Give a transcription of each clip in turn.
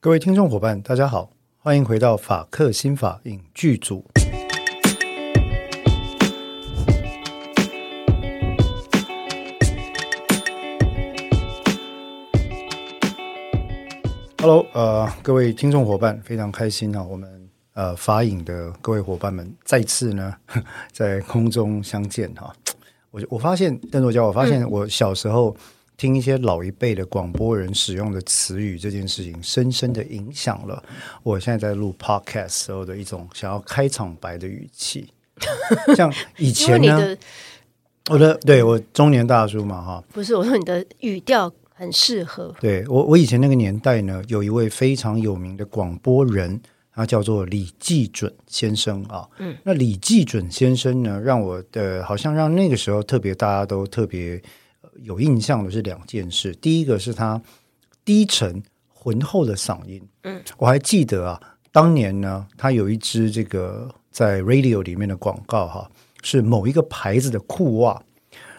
各位听众伙伴，大家好，欢迎回到法克新法影剧组。Hello，呃，各位听众伙伴，非常开心啊，我们呃法影的各位伙伴们再次呢 在空中相见哈。我我发现邓作家，我发现我小时候。听一些老一辈的广播人使用的词语，这件事情深深的影响了我现在在录 podcast 时候的一种想要开场白的语气。像以前呢，的我的对我中年大叔嘛，哈，不是我说你的语调很适合。对我，我以前那个年代呢，有一位非常有名的广播人，他叫做李季准先生啊。嗯，那李季准先生呢，让我的好像让那个时候特别大家都特别。有印象的是两件事，第一个是他低沉浑厚的嗓音，嗯，我还记得啊，当年呢，他有一支这个在 radio 里面的广告哈，是某一个牌子的裤袜，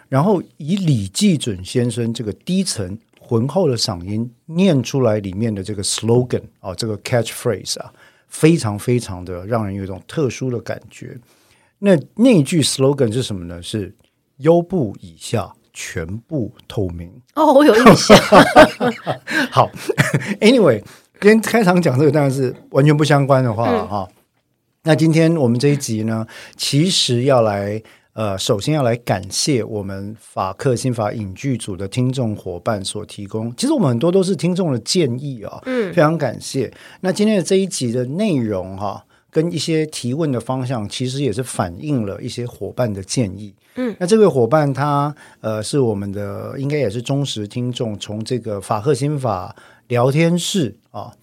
然后以李济准先生这个低沉浑厚的嗓音念出来里面的这个 slogan 啊，这个 catchphrase 啊，非常非常的让人有一种特殊的感觉。那那一句 slogan 是什么呢？是优步以下。全部透明哦，我有印象。好，Anyway，今天开场讲这个当然是完全不相关的话了哈。嗯、那今天我们这一集呢，其实要来呃，首先要来感谢我们法克新法影剧组的听众伙伴所提供。其实我们很多都是听众的建议啊、哦，嗯，非常感谢。那今天的这一集的内容哈。跟一些提问的方向，其实也是反映了一些伙伴的建议。嗯，那这位伙伴他呃是我们的，应该也是忠实听众，从这个法赫心法聊天室啊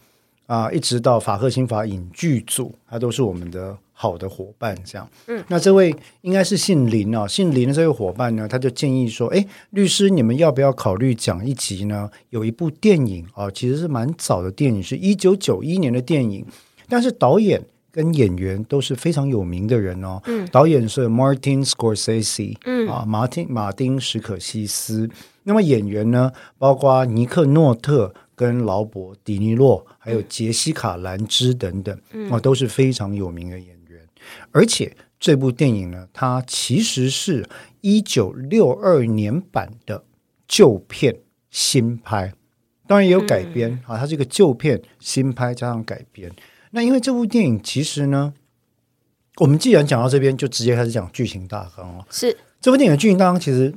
啊，一直到法赫心法影剧组，他都是我们的好的伙伴。这样，嗯，那这位应该是姓林啊，姓林的这位伙伴呢，他就建议说：“哎，律师，你们要不要考虑讲一集呢？有一部电影啊，其实是蛮早的电影，是一九九一年的电影，但是导演。”跟演员都是非常有名的人哦。嗯，导演是 Martin Scorsese，嗯啊，马丁马丁史可西斯。那么演员呢，包括尼克诺特跟劳勃迪尼洛，还有杰西卡兰芝等等，嗯、啊，都是非常有名的演员。而且这部电影呢，它其实是一九六二年版的旧片新拍，当然也有改编、嗯、啊，它是一个旧片新拍加上改编。那因为这部电影其实呢，我们既然讲到这边，就直接开始讲剧情大纲了。是这部电影的剧情大纲其实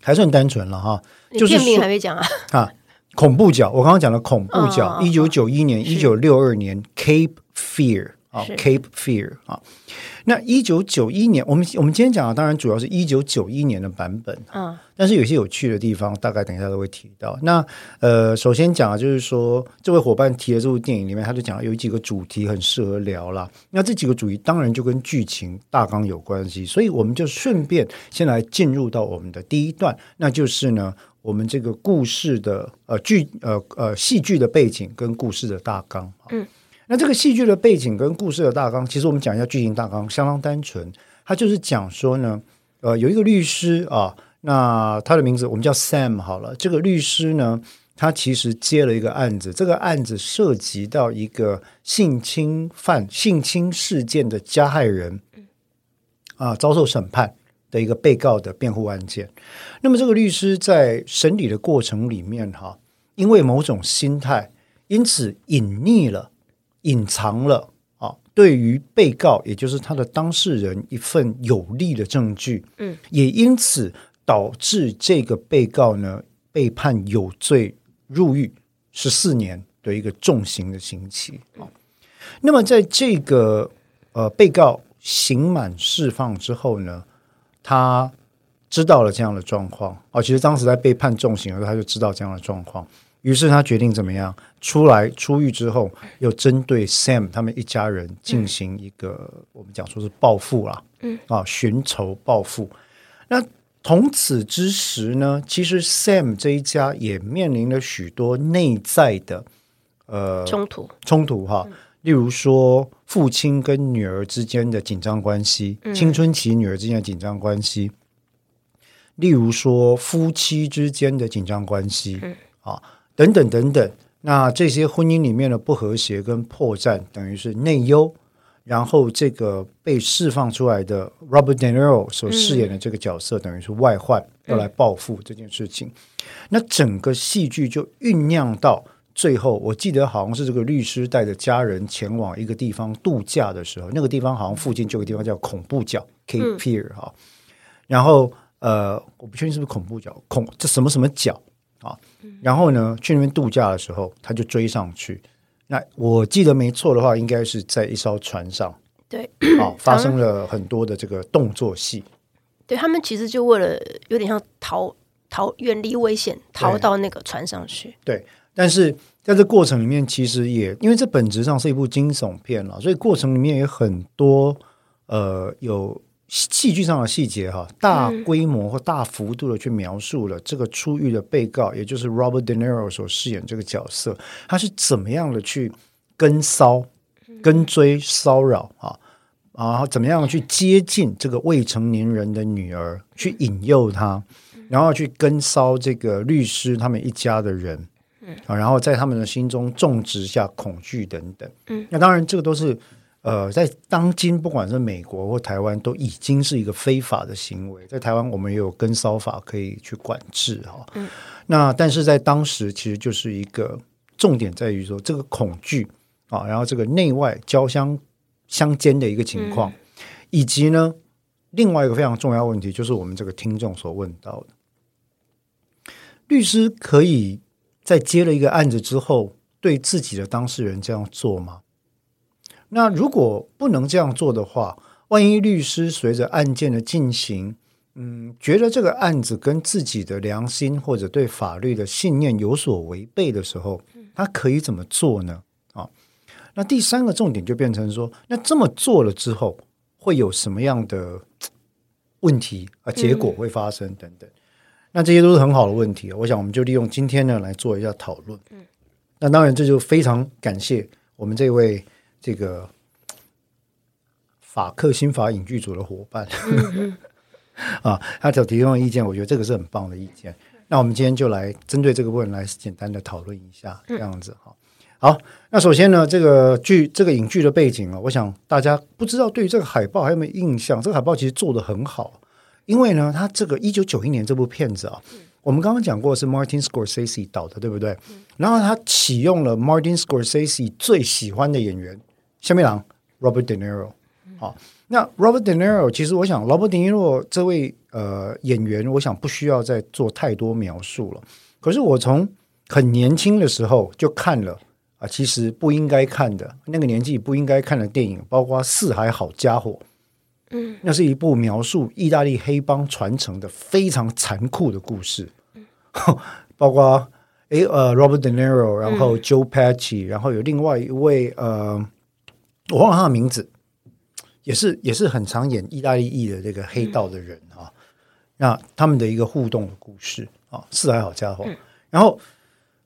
还算单纯了哈，就是片名还没讲啊啊，恐怖角，我刚刚讲了恐怖角，一九九一年、一九六二年，Cape Fear。啊，Cape Fear 啊，那一九九一年，我们我们今天讲的当然主要是一九九一年的版本，啊，但是有些有趣的地方，大概等一下都会提到。那呃，首先讲的就是说，这位伙伴提的这部电影里面，他就讲有几个主题很适合聊啦。那这几个主题当然就跟剧情大纲有关系，所以我们就顺便先来进入到我们的第一段，那就是呢，我们这个故事的呃剧呃呃戏剧的背景跟故事的大纲，嗯。那这个戏剧的背景跟故事的大纲，其实我们讲一下剧情大纲，相当单纯。他就是讲说呢，呃，有一个律师啊，那他的名字我们叫 Sam 好了。这个律师呢，他其实接了一个案子，这个案子涉及到一个性侵犯、性侵事件的加害人啊，遭受审判的一个被告的辩护案件。那么这个律师在审理的过程里面，哈，因为某种心态，因此隐匿了。隐藏了啊，对于被告，也就是他的当事人一份有利的证据，嗯，也因此导致这个被告呢被判有罪入狱十四年的一个重刑的刑期啊。那么在这个呃被告刑满释放之后呢，他知道了这样的状况啊，其实当时在被判重刑的时候，他就知道这样的状况。于是他决定怎么样？出来出狱之后，又针对 Sam 他们一家人进行一个、嗯、我们讲说是报复啦，嗯啊，寻仇报复。那同此之时呢，其实 Sam 这一家也面临了许多内在的呃冲突冲突哈，例如说父亲跟女儿之间的紧张关系，嗯、青春期女儿之间的紧张关系，例如说夫妻之间的紧张关系，嗯啊。等等等等，那这些婚姻里面的不和谐跟破绽，等于是内忧。然后这个被释放出来的 Robert De Niro 所饰演的这个角色，嗯、等于是外患要来报复这件事情。嗯、那整个戏剧就酝酿到最后，我记得好像是这个律师带着家人前往一个地方度假的时候，那个地方好像附近就有个地方叫恐怖角 Cape Fear 哈。然后呃，我不确定是不是恐怖角，恐这什么什么角啊？然后呢，去那边度假的时候，他就追上去。那我记得没错的话，应该是在一艘船上，对，啊，发生了很多的这个动作戏。对，他们其实就为了有点像逃逃远离危险，逃到那个船上去。对，但是在这过程里面，其实也因为这本质上是一部惊悚片了，所以过程里面也很多呃有。戏剧上的细节哈，大规模或大幅度的去描述了这个出狱的被告，嗯、也就是 Robert De Niro 所饰演这个角色，他是怎么样的去跟骚、跟追、骚扰啊，然后怎么样去接近这个未成年人的女儿，去引诱他，然后去跟骚这个律师他们一家的人，啊，然后在他们的心中种植下恐惧等等。嗯，那当然这个都是。呃，在当今，不管是美国或台湾，都已经是一个非法的行为。在台湾，我们也有跟骚法可以去管制哈。嗯。那但是在当时，其实就是一个重点在于说这个恐惧啊，然后这个内外交相相间的一个情况，嗯、以及呢，另外一个非常重要问题，就是我们这个听众所问到的，律师可以在接了一个案子之后，对自己的当事人这样做吗？那如果不能这样做的话，万一律师随着案件的进行，嗯，觉得这个案子跟自己的良心或者对法律的信念有所违背的时候，他可以怎么做呢？啊，那第三个重点就变成说，那这么做了之后会有什么样的问题啊？结果会发生等等。那这些都是很好的问题，我想我们就利用今天呢来做一下讨论。那当然这就非常感谢我们这位。这个法克新法影剧组的伙伴，嗯、啊，他所提供的意见，我觉得这个是很棒的意见。那我们今天就来针对这个问题来简单的讨论一下，这样子哈。好，那首先呢，这个剧这个影剧的背景啊，我想大家不知道对于这个海报还有没有印象？这个海报其实做得很好，因为呢，他这个一九九一年这部片子啊。我们刚刚讲过是 Martin Scorsese 导的，对不对？然后他启用了 Martin Scorsese 最喜欢的演员。下面郎 Robert De Niro，好，那 Robert De Niro 其实我想 Robert De Niro 这位呃演员，我想不需要再做太多描述了。可是我从很年轻的时候就看了啊，其实不应该看的那个年纪不应该看的电影，包括《四海好家伙》，嗯，那是一部描述意大利黑帮传承的非常残酷的故事，包括诶呃 Robert De Niro，然后 Joe Pesci，然后有另外一位呃。我忘了他的名字，也是也是很常演意大利裔的这个黑道的人啊。嗯、那他们的一个互动的故事啊，四海好家伙。嗯、然后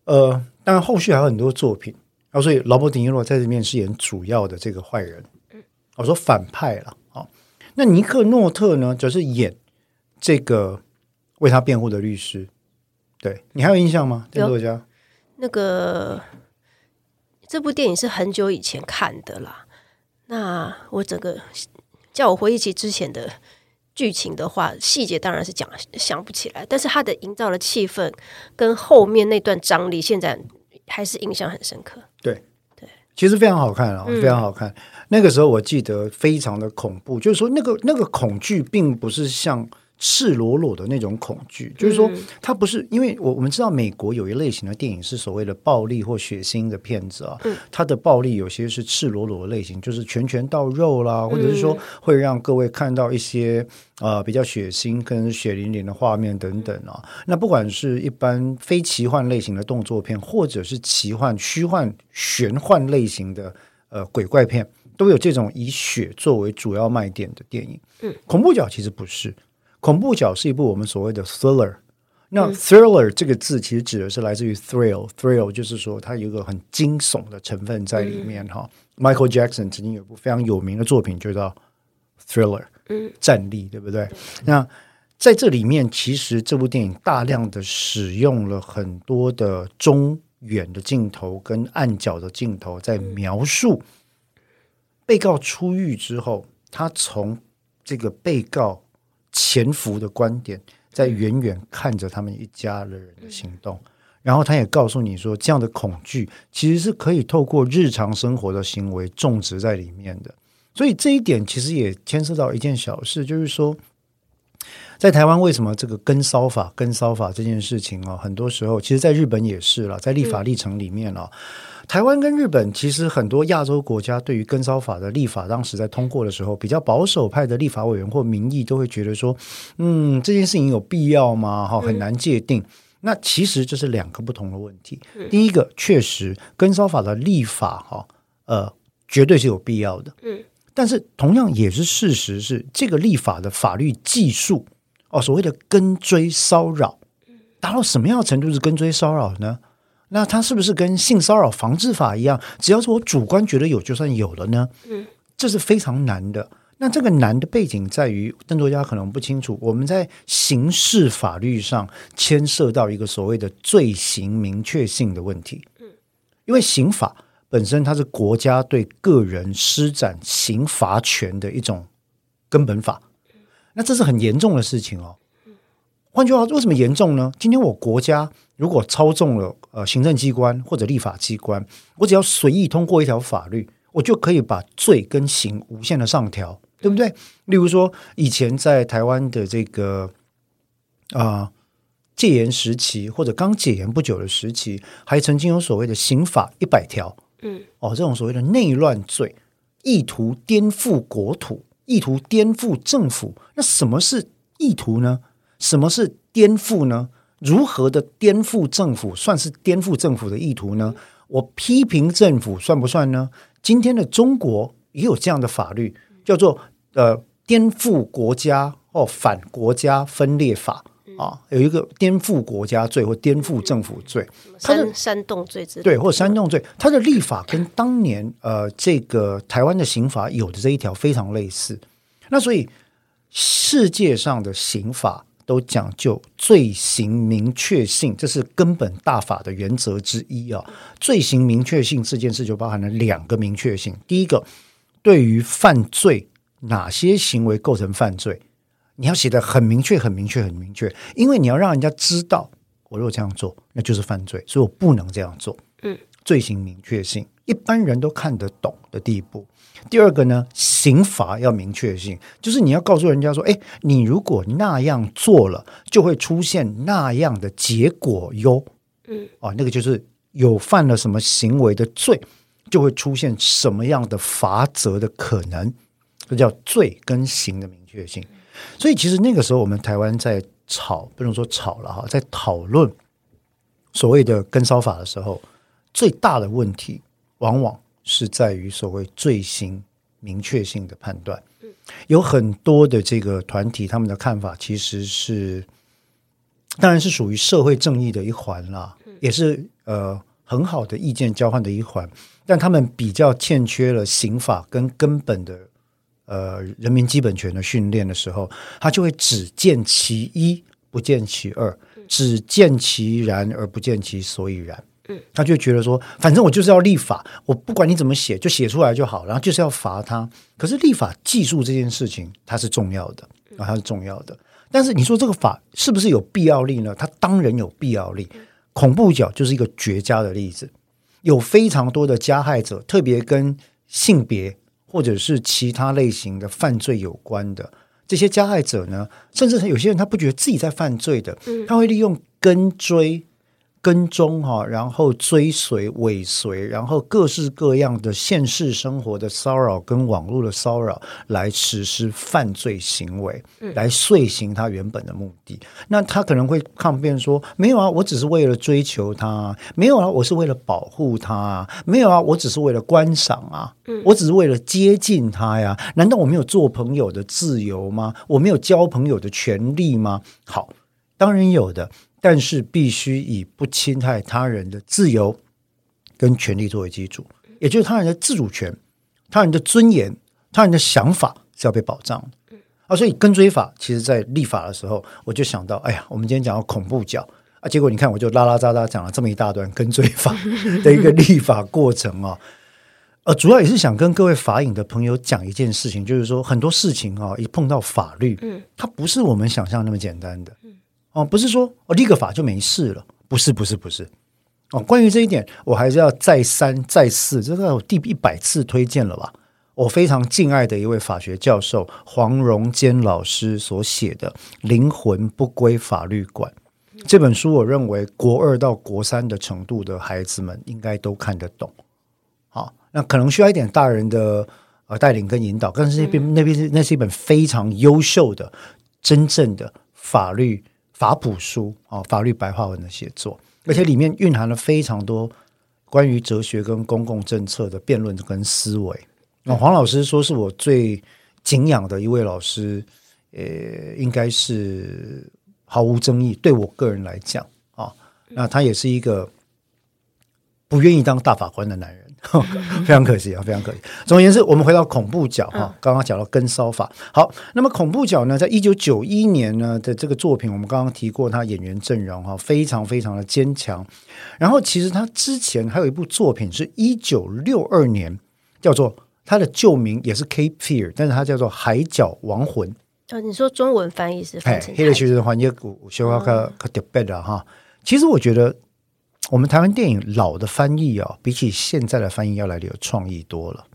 呃，当然后续还有很多作品。然后所以劳勃·迪尼洛在这面是演主要的这个坏人。嗯、我说反派了啊。那尼克诺特呢，则是演这个为他辩护的律师。对，你还有印象吗？这个作家那个这部电影是很久以前看的啦。那我整个叫我回忆起之前的剧情的话，细节当然是讲想不起来，但是他的营造的气氛跟后面那段张力，现在还是印象很深刻。对对，其实非常好看啊，非常好看。嗯、那个时候我记得非常的恐怖，就是说那个那个恐惧并不是像。赤裸裸的那种恐惧，就是说，它不是因为我我们知道美国有一类型的电影是所谓的暴力或血腥的片子啊，它的暴力有些是赤裸裸的类型，就是拳拳到肉啦，或者是说会让各位看到一些呃比较血腥、跟血淋淋的画面等等啊。那不管是一般非奇幻类型的动作片，或者是奇幻、虚幻、玄幻类型的呃鬼怪片，都有这种以血作为主要卖点的电影。嗯，恐怖角其实不是。恐怖角是一部我们所谓的 thriller，那 thriller 这个字其实指的是来自于 thrill，thrill 就是说它有一个很惊悚的成分在里面哈。嗯、Michael Jackson 曾经有一部非常有名的作品就叫 thriller，嗯，战栗，对不对？那在这里面，其实这部电影大量的使用了很多的中远的镜头跟暗角的镜头在描述被告出狱之后，他从这个被告潜伏的观点，在远远看着他们一家的人的行动，然后他也告诉你说，这样的恐惧其实是可以透过日常生活的行为种植在里面的。所以这一点其实也牵涉到一件小事，就是说。在台湾，为什么这个跟骚法、跟骚法这件事情哦，很多时候，其实在日本也是了，在立法历程里面啊，嗯、台湾跟日本其实很多亚洲国家对于跟骚法的立法，当时在通过的时候，比较保守派的立法委员或民意都会觉得说，嗯，这件事情有必要吗？哈，很难界定。嗯、那其实这是两个不同的问题。嗯、第一个，确实跟骚法的立法哈，呃，绝对是有必要的。嗯，但是同样也是事实是，这个立法的法律技术。哦，所谓的跟追骚扰，达到什么样的程度是跟追骚扰呢？那它是不是跟性骚扰防治法一样，只要是我主观觉得有就算有了呢？嗯，这是非常难的。那这个难的背景在于，邓作家可能不清楚，我们在刑事法律上牵涉到一个所谓的罪行明确性的问题。嗯，因为刑法本身它是国家对个人施展刑罚权的一种根本法。那这是很严重的事情哦。换句话说，为什么严重呢？今天我国家如果操纵了呃行政机关或者立法机关，我只要随意通过一条法律，我就可以把罪跟刑无限的上调，对不对？例如说，以前在台湾的这个啊、呃、戒严时期，或者刚解严不久的时期，还曾经有所谓的刑法一百条，嗯，哦，这种所谓的内乱罪，意图颠覆国土。意图颠覆政府，那什么是意图呢？什么是颠覆呢？如何的颠覆政府算是颠覆政府的意图呢？我批评政府算不算呢？今天的中国也有这样的法律，叫做呃颠覆国家或反国家分裂法。啊，有一个颠覆国家罪或颠覆政府罪，它的、煽动罪之对，或煽动罪，它的立法跟当年呃这个台湾的刑法有的这一条非常类似。那所以世界上的刑法都讲究罪行明确性，这是根本大法的原则之一啊。罪行明确性这件事就包含了两个明确性，第一个，对于犯罪哪些行为构成犯罪。你要写的很明确，很明确，很明确，因为你要让人家知道，我如果这样做，那就是犯罪，所以我不能这样做。嗯，罪行明确性，一般人都看得懂的地步。第二个呢，刑罚要明确性，就是你要告诉人家说，哎，你如果那样做了，就会出现那样的结果哟。嗯，啊，那个就是有犯了什么行为的罪，就会出现什么样的罚则的可能，这叫罪跟刑的明确性。所以，其实那个时候，我们台湾在吵，不能说吵了哈，在讨论所谓的跟骚法的时候，最大的问题往往是在于所谓罪行明确性的判断。有很多的这个团体，他们的看法其实是，当然是属于社会正义的一环啦，也是呃很好的意见交换的一环，但他们比较欠缺了刑法跟根本的。呃，人民基本权的训练的时候，他就会只见其一，不见其二，只见其然而不见其所以然。嗯，他就觉得说，反正我就是要立法，我不管你怎么写，就写出来就好，然后就是要罚他。可是立法技术这件事情，它是重要的啊，它是重要的。但是你说这个法是不是有必要力呢？它当然有必要力。恐怖角就是一个绝佳的例子，有非常多的加害者，特别跟性别。或者是其他类型的犯罪有关的这些加害者呢，甚至有些人他不觉得自己在犯罪的，他会利用跟追。跟踪哈，然后追随、尾随，然后各式各样的现实生活的骚扰跟网络的骚扰，来实施犯罪行为，来遂行他原本的目的。那他可能会抗辩说：“没有啊，我只是为了追求他；没有啊，我是为了保护他；没有啊，我只是为了观赏啊，我只是为了接近他呀。难道我没有做朋友的自由吗？我没有交朋友的权利吗？好，当然有的。”但是必须以不侵害他人的自由跟权利作为基础，也就是他人的自主权、他人的尊严、他人的想法是要被保障的。啊，所以跟追法其实在立法的时候，我就想到，哎呀，我们今天讲到恐怖角，啊，结果你看，我就拉拉杂杂讲了这么一大段跟追法的一个立法过程啊。呃，主要也是想跟各位法影的朋友讲一件事情，就是说很多事情啊，一碰到法律，嗯，它不是我们想象那么简单的，嗯，哦，不是说哦立个法就没事了，不是，不是，不是，哦，关于这一点，我还是要再三再四，这个我第一百次推荐了吧？我非常敬爱的一位法学教授黄荣坚老师所写的《灵魂不归法律管》这本书，我认为国二到国三的程度的孩子们应该都看得懂。好那可能需要一点大人的呃带领跟引导，但是那边那边是那是一本非常优秀的真正的法律法普书啊，法律白话文的写作，而且里面蕴含了非常多关于哲学跟公共政策的辩论跟思维。那黄老师说是我最敬仰的一位老师，呃，应该是毫无争议。对我个人来讲啊，那他也是一个不愿意当大法官的男人。非常可惜啊，非常可惜。总而言之，我们回到恐怖角哈，刚刚讲到跟骚法。好，那么恐怖角呢，在一九九一年呢的这个作品，我们刚刚提过，他演员阵容哈，非常非常的坚强。然后，其实他之前还有一部作品，是一九六二年，叫做他的旧名也是 Cape Fear，但是它叫做《海角亡魂》。哦，你说中文翻译是翻成？黑的其实翻译古学话可可特别的哈。其实我觉得。我们台湾电影老的翻译哦，比起现在的翻译要来的有创意多了。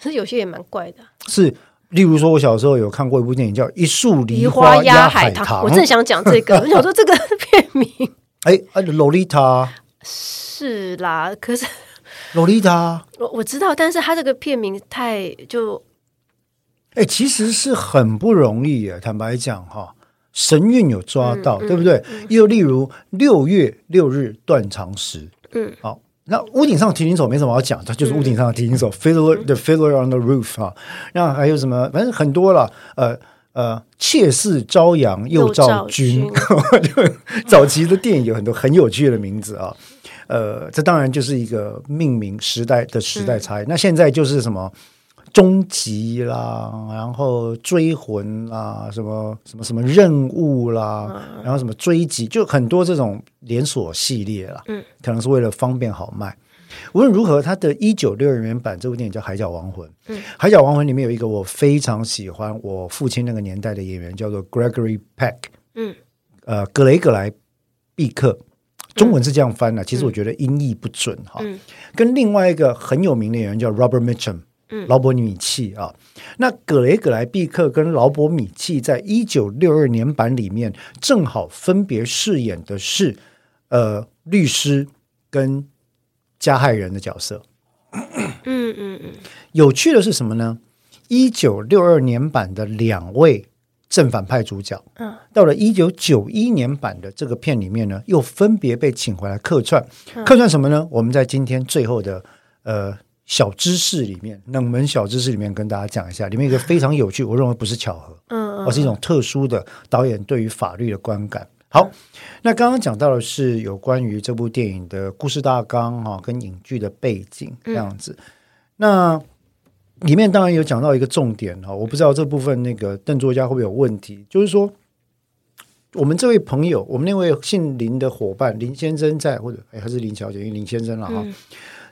可是有些也蛮怪的。是，例如说，我小时候有看过一部电影叫《一树梨花压海棠》，我正想讲这个。我想说这个片名，哎，啊，洛丽塔是啦，可是洛丽塔，我我知道，但是他这个片名太就，哎，其实是很不容易啊，坦白讲哈。神韵有抓到，对不对？又例如六月六日断肠时，嗯，好，那屋顶上的提琴手没什么好讲，它就是屋顶上的提琴手，Fiddler the Fiddler on the Roof 啊。那还有什么？反正很多了。呃呃，妾室朝阳又照君，就早期的电影有很多很有趣的名字啊。呃，这当然就是一个命名时代的时代差异。嗯、那现在就是什么？终极啦，然后追魂啦，什么什么什么任务啦，然后什么追击，就很多这种连锁系列啦。嗯，可能是为了方便好卖。无论如何，他的一九六二年版这部电影叫《海角亡魂》。嗯，《海角亡魂》里面有一个我非常喜欢，我父亲那个年代的演员叫做 Gregory Peck。嗯，呃，格雷格莱毕克，中文是这样翻的，其实我觉得音译不准哈。嗯，跟另外一个很有名的演员叫 Robert Mitchum。劳勃米契啊，那葛雷葛莱毕克跟劳勃米契在一九六二年版里面正好分别饰演的是呃律师跟加害人的角色。嗯嗯嗯，有趣的是什么呢？一九六二年版的两位正反派主角，嗯，到了一九九一年版的这个片里面呢，又分别被请回来客串。客串什么呢？我们在今天最后的呃。小知识里面，冷门小知识里面跟大家讲一下，里面一个非常有趣，我认为不是巧合，嗯，而是一种特殊的导演对于法律的观感。好，那刚刚讲到的是有关于这部电影的故事大纲哈，跟影剧的背景这样子。那里面当然有讲到一个重点哈，我不知道这部分那个邓作家会不会有问题，就是说我们这位朋友，我们那位姓林的伙伴林先生在，或者哎还是林小姐，因为林先生了哈。嗯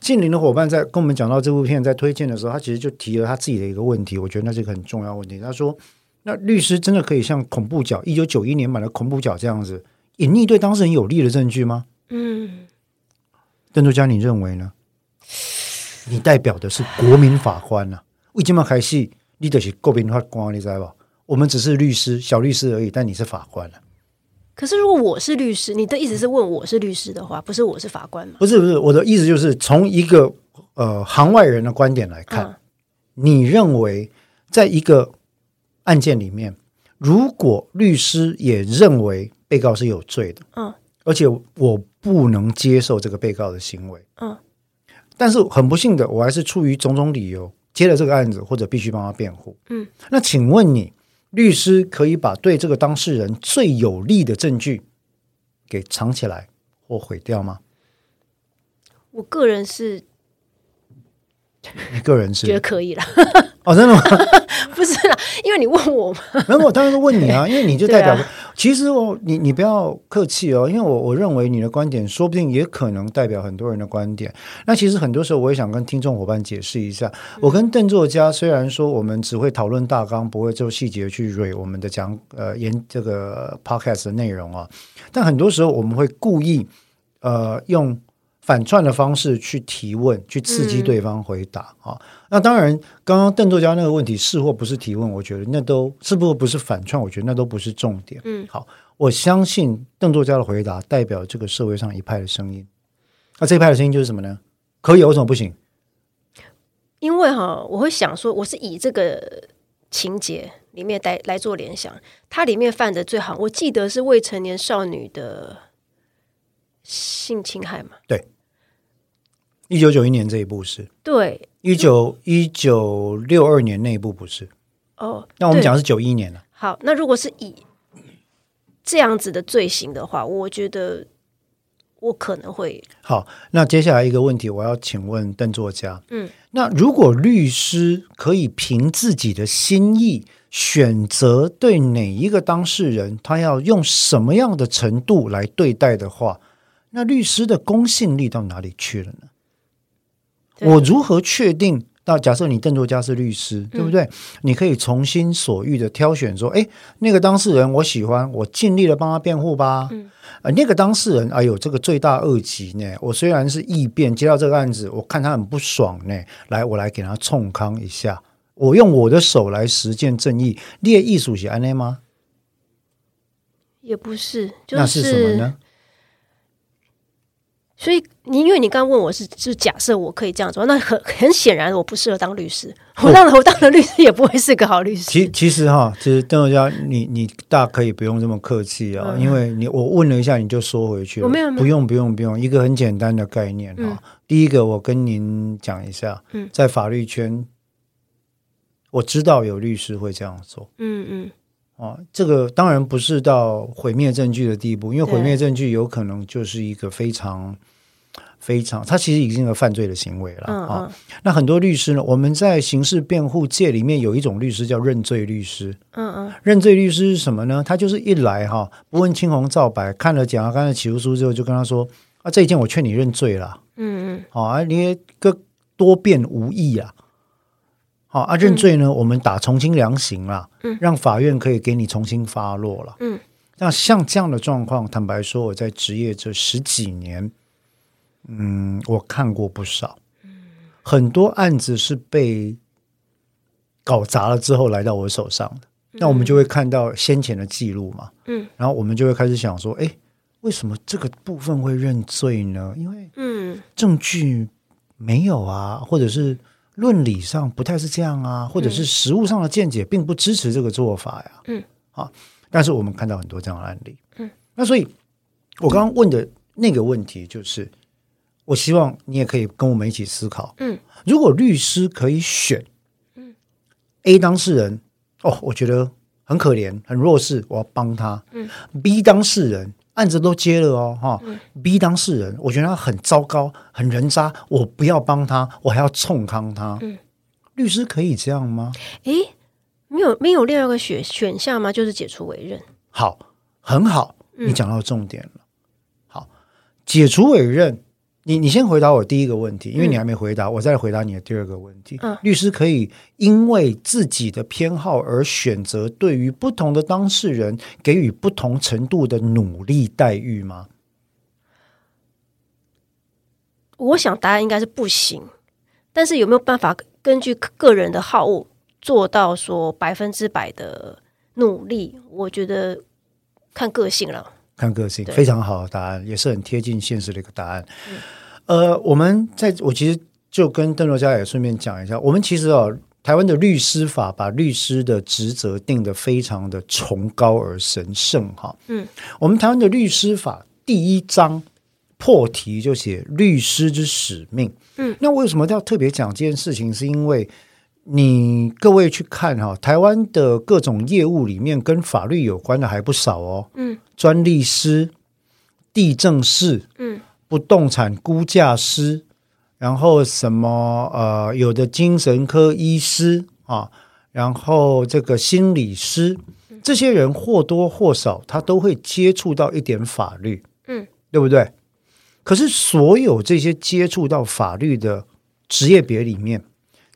姓林的伙伴在跟我们讲到这部片在推荐的时候，他其实就提了他自己的一个问题，我觉得那是一个很重要问题。他说：“那律师真的可以像恐怖角一九九一年版的恐怖角这样子，隐匿对当事人有利的证据吗？”嗯，邓作家，你认为呢？你代表的是国民法官呐、啊，为什么开始你的是国民法官，你知道吧？我们只是律师，小律师而已，但你是法官了、啊。可是，如果我是律师，你的意思是问我是律师的话，不是我是法官吗？不是，不是，我的意思就是从一个呃行外人的观点来看，嗯、你认为在一个案件里面，如果律师也认为被告是有罪的，嗯，而且我不能接受这个被告的行为，嗯，但是很不幸的，我还是出于种种理由接了这个案子，或者必须帮他辩护，嗯，那请问你？律师可以把对这个当事人最有利的证据给藏起来或毁掉吗？我个人是，你个人是觉得可以了。哦，真的吗？不是啦，因为你问我嘛。那我当然是问你啊，因为你就代表。啊、其实我，你你不要客气哦，因为我我认为你的观点说不定也可能代表很多人的观点。那其实很多时候我也想跟听众伙伴解释一下，嗯、我跟邓作家虽然说我们只会讨论大纲，不会就细节去蕊我们的讲呃研这个 podcast 的内容啊，但很多时候我们会故意呃用。反串的方式去提问，去刺激对方回答啊、嗯！那当然，刚刚邓作家那个问题是或不是提问，我觉得那都是不是不是反串，我觉得那都不是重点。嗯，好，我相信邓作家的回答代表这个社会上一派的声音。那这一派的声音就是什么呢？可以，为什么不行？因为哈，我会想说，我是以这个情节里面来来做联想，它里面犯的最好，我记得是未成年少女的性侵害嘛？对。一九九一年这一部是对，一九一九六二年那一部不是哦。那我们讲的是九一年了。好，那如果是以这样子的罪行的话，我觉得我可能会好。那接下来一个问题，我要请问邓作家，嗯，那如果律师可以凭自己的心意选择对哪一个当事人，他要用什么样的程度来对待的话，那律师的公信力到哪里去了呢？我如何确定？那假设你邓作家是律师，嗯、对不对？你可以从心所欲的挑选，说：“哎，那个当事人我喜欢，我尽力的帮他辩护吧。嗯”呃，那个当事人，哎呦，这个罪大恶极呢。我虽然是异变，接到这个案子，我看他很不爽呢。来，我来给他冲康一下，我用我的手来实践正义。列艺术写安内吗？也不是，就是、那是什么呢？所以你因为你刚刚问我是是假设我可以这样做，那很 很显然我不适合当律师。我当了我当了律师也不会是个好律师。其其实哈，其实邓作家，你你大可以不用这么客气啊，嗯、因为你我问了一下你就说回去了。我没有，不用不用不用，一个很简单的概念哈。嗯、第一个我跟您讲一下，在法律圈，我知道有律师会这样做。嗯嗯。啊，这个当然不是到毁灭证据的地步，因为毁灭证据有可能就是一个非常。非常，他其实已经是个犯罪的行为了啊。那很多律师呢，我们在刑事辩护界里面有一种律师叫认罪律师。嗯嗯，认罪律师是什么呢？他就是一来哈，不问青红皂白，看了检察官的起诉书之后，就跟他说：“啊，这一件我劝你认罪了。”嗯嗯，好啊，你个多辩无益啊。好啊，认罪呢，嗯、我们打从轻量刑啦，嗯，让法院可以给你重新发落了。嗯，那像这样的状况，坦白说，我在职业这十几年。嗯，我看过不少，很多案子是被搞砸了之后来到我手上的，那我们就会看到先前的记录嘛，嗯，然后我们就会开始想说，哎，为什么这个部分会认罪呢？因为，嗯，证据没有啊，或者是论理上不太是这样啊，或者是实务上的见解并不支持这个做法呀，嗯，啊，但是我们看到很多这样的案例，嗯，那所以我刚刚问的那个问题就是。我希望你也可以跟我们一起思考。嗯，如果律师可以选，嗯，A 当事人，哦，我觉得很可怜，很弱势，我要帮他。嗯，B 当事人案子都接了哦，哈，嗯，B 当事人，我觉得他很糟糕，很人渣，我不要帮他，我还要冲康他。嗯，律师可以这样吗？诶，没有没有另外一个选选项吗？就是解除委任。好，很好，你讲到重点了。嗯，好，解除委任。你你先回答我第一个问题，因为你还没回答，嗯、我再回答你的第二个问题。嗯、律师可以因为自己的偏好而选择对于不同的当事人给予不同程度的努力待遇吗？我想答案应该是不行，但是有没有办法根据个人的好恶做到说百分之百的努力？我觉得看个性了。看个性，非常好的答案，也是很贴近现实的一个答案。嗯、呃，我们在我其实就跟邓作家也顺便讲一下，我们其实哦，台湾的律师法把律师的职责定得非常的崇高而神圣哈。嗯，我们台湾的律师法第一章破题就写律师之使命。嗯，那为什么要特别讲这件事情？是因为你各位去看哈，台湾的各种业务里面跟法律有关的还不少哦。嗯。专利师、地政士、嗯，不动产估价师，然后什么呃，有的精神科医师啊，然后这个心理师，这些人或多或少他都会接触到一点法律，嗯，对不对？可是所有这些接触到法律的职业别里面，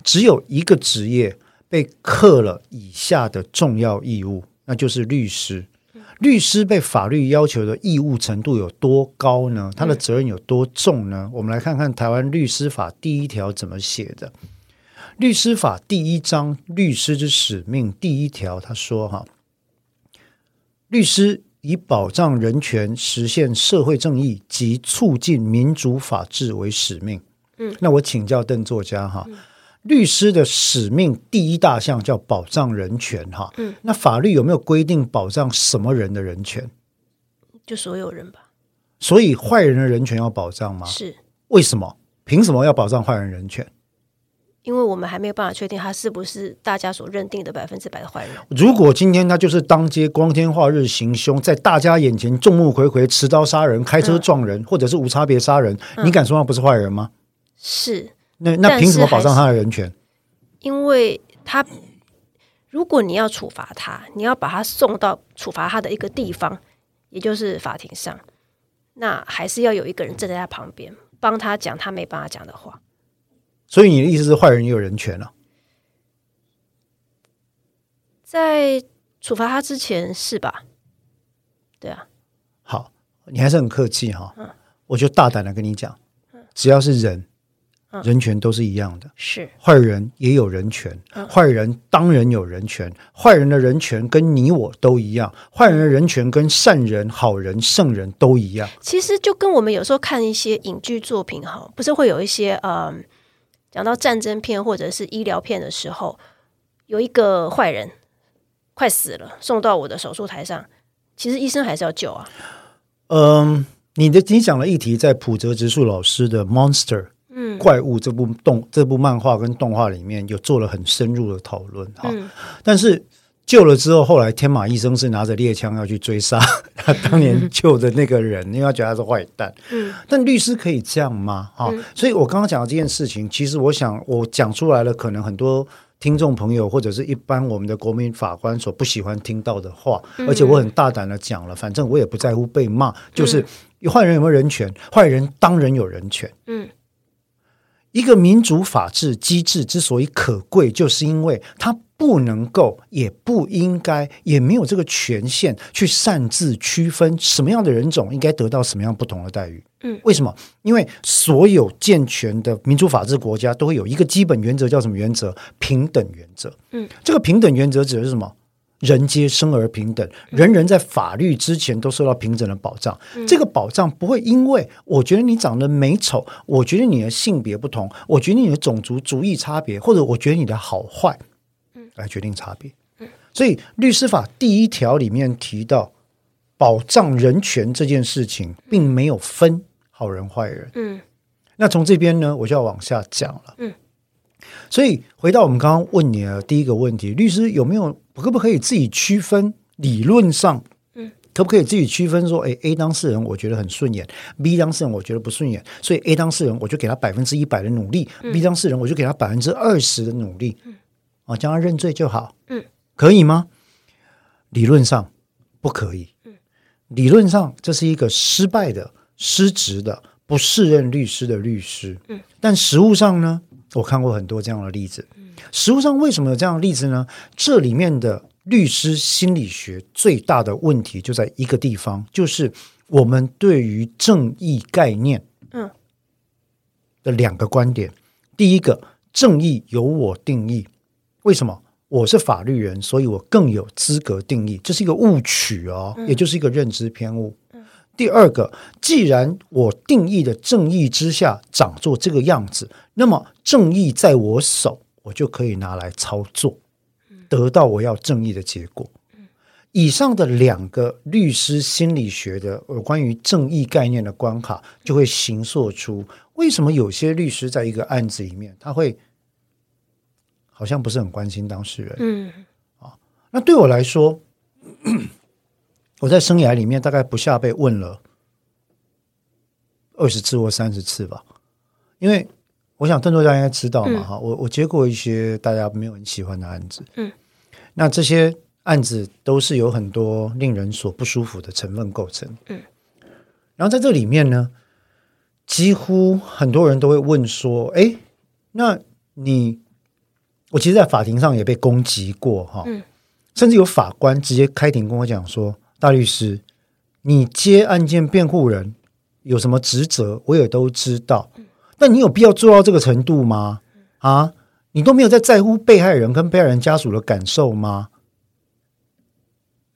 只有一个职业被刻了以下的重要义务，那就是律师。律师被法律要求的义务程度有多高呢？他的责任有多重呢？我们来看看台湾律师法第一条怎么写的。律师法第一章律师之使命第一条，他说：“哈，律师以保障人权、实现社会正义及促进民主法治为使命。”嗯，那我请教邓作家哈。律师的使命第一大项叫保障人权，哈，嗯，那法律有没有规定保障什么人的人权？就所有人吧。所以坏人的人权要保障吗？是。为什么？凭什么要保障坏人人权？因为我们还没有办法确定他是不是大家所认定的百分之百的坏人。如果今天他就是当街光天化日行凶，在大家眼前众目睽睽持刀杀人、开车撞人，嗯、或者是无差别杀人，嗯、你敢说他不是坏人吗？是。那那凭什么保障他的人权？因为他，如果你要处罚他，你要把他送到处罚他的一个地方，也就是法庭上，那还是要有一个人站在他旁边，帮他讲他没办法讲的话。所以你的意思是，坏人也有人权了？在处罚他之前是吧？对啊。好，你还是很客气哈。嗯。我就大胆的跟你讲，只要是人。人权都是一样的，是坏人也有人权，坏人当然有人权，坏人的人权跟你我都一样，坏人的人权跟善人、好人、圣人都一样。其实就跟我们有时候看一些影剧作品哈，不是会有一些呃，讲到战争片或者是医疗片的时候，有一个坏人快死了，送到我的手术台上，其实医生还是要救啊。嗯，你的你讲的议题在普泽直树老师的《Monster》。怪物这部动这部漫画跟动画里面有做了很深入的讨论哈，嗯、但是救了之后，后来天马医生是拿着猎枪要去追杀 他当年救的那个人，嗯、因为他觉得他是坏蛋。嗯，但律师可以这样吗？哈、嗯，所以我刚刚讲的这件事情，其实我想我讲出来了，可能很多听众朋友或者是一般我们的国民法官所不喜欢听到的话，嗯、而且我很大胆的讲了，反正我也不在乎被骂，就是坏人有没有人权？坏人当然有人权。嗯。一个民主法治机制之所以可贵，就是因为它不能够，也不应该，也没有这个权限去擅自区分什么样的人种应该得到什么样不同的待遇。嗯，为什么？因为所有健全的民主法治国家都会有一个基本原则，叫什么原则？平等原则。嗯，这个平等原则指的是什么？人皆生而平等，人人在法律之前都受到平等的保障。嗯、这个保障不会因为我觉得你长得美丑，我觉得你的性别不同，我觉得你的种族族裔差别，或者我觉得你的好坏，来决定差别。嗯、所以律师法第一条里面提到保障人权这件事情，并没有分好人坏人。嗯，那从这边呢，我就要往下讲了。嗯。所以回到我们刚刚问你的第一个问题，律师有没有可不可以自己区分？理论上，嗯，可不可以自己区分说，哎，A 当事人我觉得很顺眼，B 当事人我觉得不顺眼，所以 A 当事人我就给他百分之一百的努力，嗯，B 当事人我就给他百分之二十的努力，嗯，啊，将他认罪就好，嗯，可以吗？理论上不可以，嗯，理论上这是一个失败的、失职的、不适任律师的律师，嗯，但实务上呢？我看过很多这样的例子，实务上为什么有这样的例子呢？这里面的律师心理学最大的问题就在一个地方，就是我们对于正义概念，嗯，的两个观点。第一个，正义由我定义，为什么？我是法律人，所以我更有资格定义，这是一个误区哦，也就是一个认知偏误。第二个，既然我定义的正义之下长做这个样子，那么正义在我手，我就可以拿来操作，得到我要正义的结果。以上的两个律师心理学的有关于正义概念的关卡，就会形塑出为什么有些律师在一个案子里面，他会好像不是很关心当事人。嗯，啊，那对我来说。我在生涯里面大概不下被问了二十次或三十次吧，因为我想邓作家应该知道嘛，哈、嗯，我我接过一些大家没有很喜欢的案子，嗯，那这些案子都是有很多令人所不舒服的成分构成，嗯，然后在这里面呢，几乎很多人都会问说，哎，那你，我其实，在法庭上也被攻击过，哈，嗯，甚至有法官直接开庭跟我讲说，大律师，你接案件辩护人有什么职责，我也都知道。但你有必要做到这个程度吗？啊，你都没有在在乎被害人跟被害人家属的感受吗？